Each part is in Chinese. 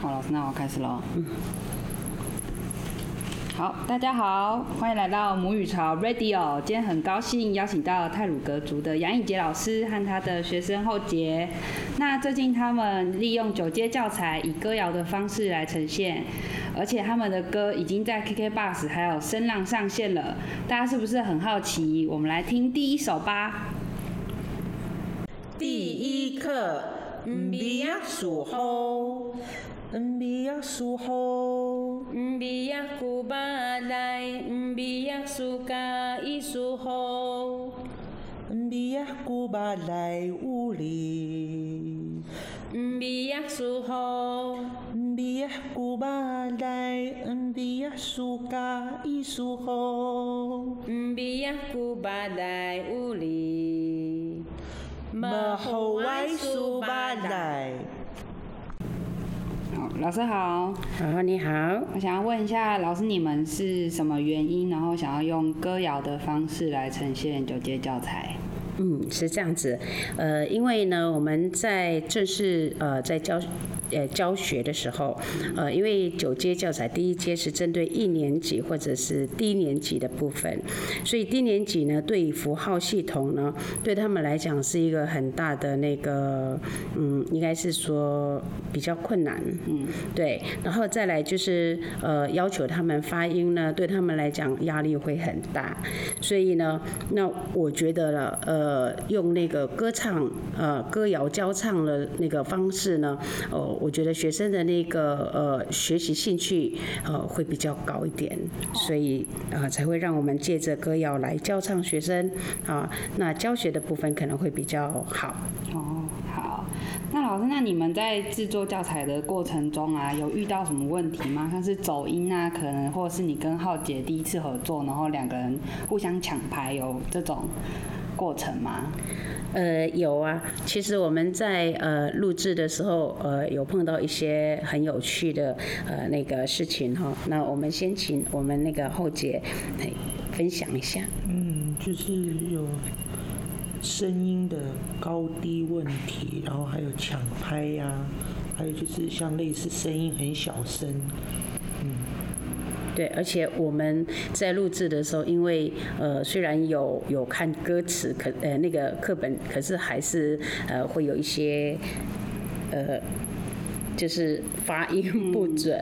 好，老师，那我开始喽。嗯。好，大家好，欢迎来到母语潮 Radio。今天很高兴邀请到泰鲁格族的杨颖杰老师和他的学生后杰。那最近他们利用九阶教材，以歌谣的方式来呈现，而且他们的歌已经在 KKBOX 还有声浪上线了。大家是不是很好奇？我们来听第一首吧。第一课，唔比亚数好。Mbiya suho Mbiya kubalai Mbiya suka isuho Mbiya kubalai uli Mbiya suho Mbiya kubalai Mbiya suka isuho Mbiya kubalai uli Mahawai subalai 老师好，好，你好，我想要问一下老师，你们是什么原因，然后想要用歌谣的方式来呈现九阶教材？嗯，是这样子，呃，因为呢，我们在正式呃在教呃教学的时候，呃，因为九阶教材第一阶是针对一年级或者是低年级的部分，所以低年级呢，对于符号系统呢，对他们来讲是一个很大的那个，嗯，应该是说比较困难，嗯，对，然后再来就是呃要求他们发音呢，对他们来讲压力会很大，所以呢，那我觉得了，呃。呃，用那个歌唱，呃，歌谣教唱的那个方式呢，哦，我觉得学生的那个呃学习兴趣呃会比较高一点，所以呃才会让我们借着歌谣来教唱学生啊，那教学的部分可能会比较好。哦，好，那老师，那你们在制作教材的过程中啊，有遇到什么问题吗？像是走音啊，可能或者是你跟浩杰第一次合作，然后两个人互相抢牌，有这种？过程吗？呃，有啊。其实我们在呃录制的时候，呃，有碰到一些很有趣的呃那个事情哈。那我们先请我们那个后姐来分享一下。嗯，就是有声音的高低问题，然后还有抢拍呀，还有就是像类似声音很小声，嗯。对，而且我们在录制的时候，因为呃虽然有有看歌词，可呃那个课本，可是还是呃会有一些呃就是发音不准，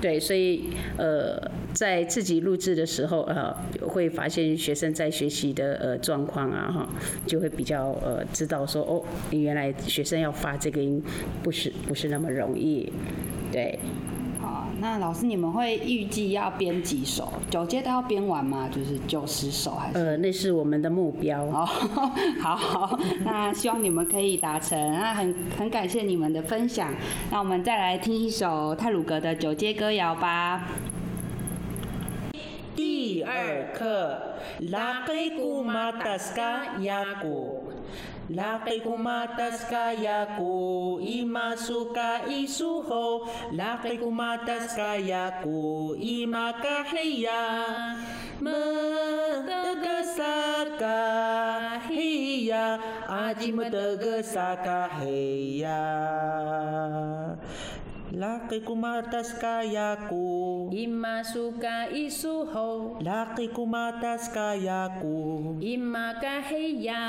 对，所以呃在自己录制的时候呃会发现学生在学习的呃状况啊哈，就会比较呃知道说哦原来学生要发这个音不是不是那么容易，对。那老师，你们会预计要编几首？九阶都要编完吗？就是九十首还是？呃，那是我们的目标。哦，好，那希望你们可以达成。那很很感谢你们的分享。那我们再来听一首泰鲁格的九阶歌谣吧。第二课，拉黑古马达斯卡雅古。Laki kumatas kaya ku, imasuka isuho. Laki kumatas kaya ku, imakahiya. Matagasa hiya, aji matagasa hiya. Laki kumatas kaya ku Ima suka isuho Laki kumatas kaya ku Ima kahiya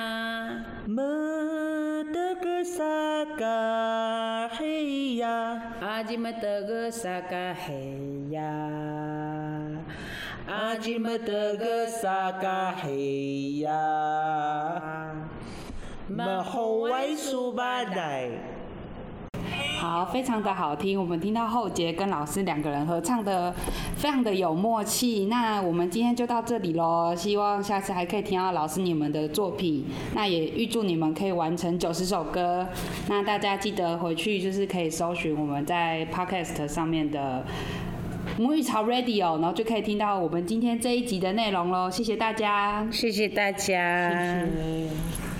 Matagasa kahiya Aji matagasa kahiya Aji matagasa kahiya Mahawai subadai 好，非常的好听。我们听到后杰跟老师两个人合唱的，非常的有默契。那我们今天就到这里喽，希望下次还可以听到老师你们的作品。那也预祝你们可以完成九十首歌。那大家记得回去就是可以搜寻我们在 Podcast 上面的母语潮 Radio，然后就可以听到我们今天这一集的内容喽。谢谢大家，谢谢大家。谢谢。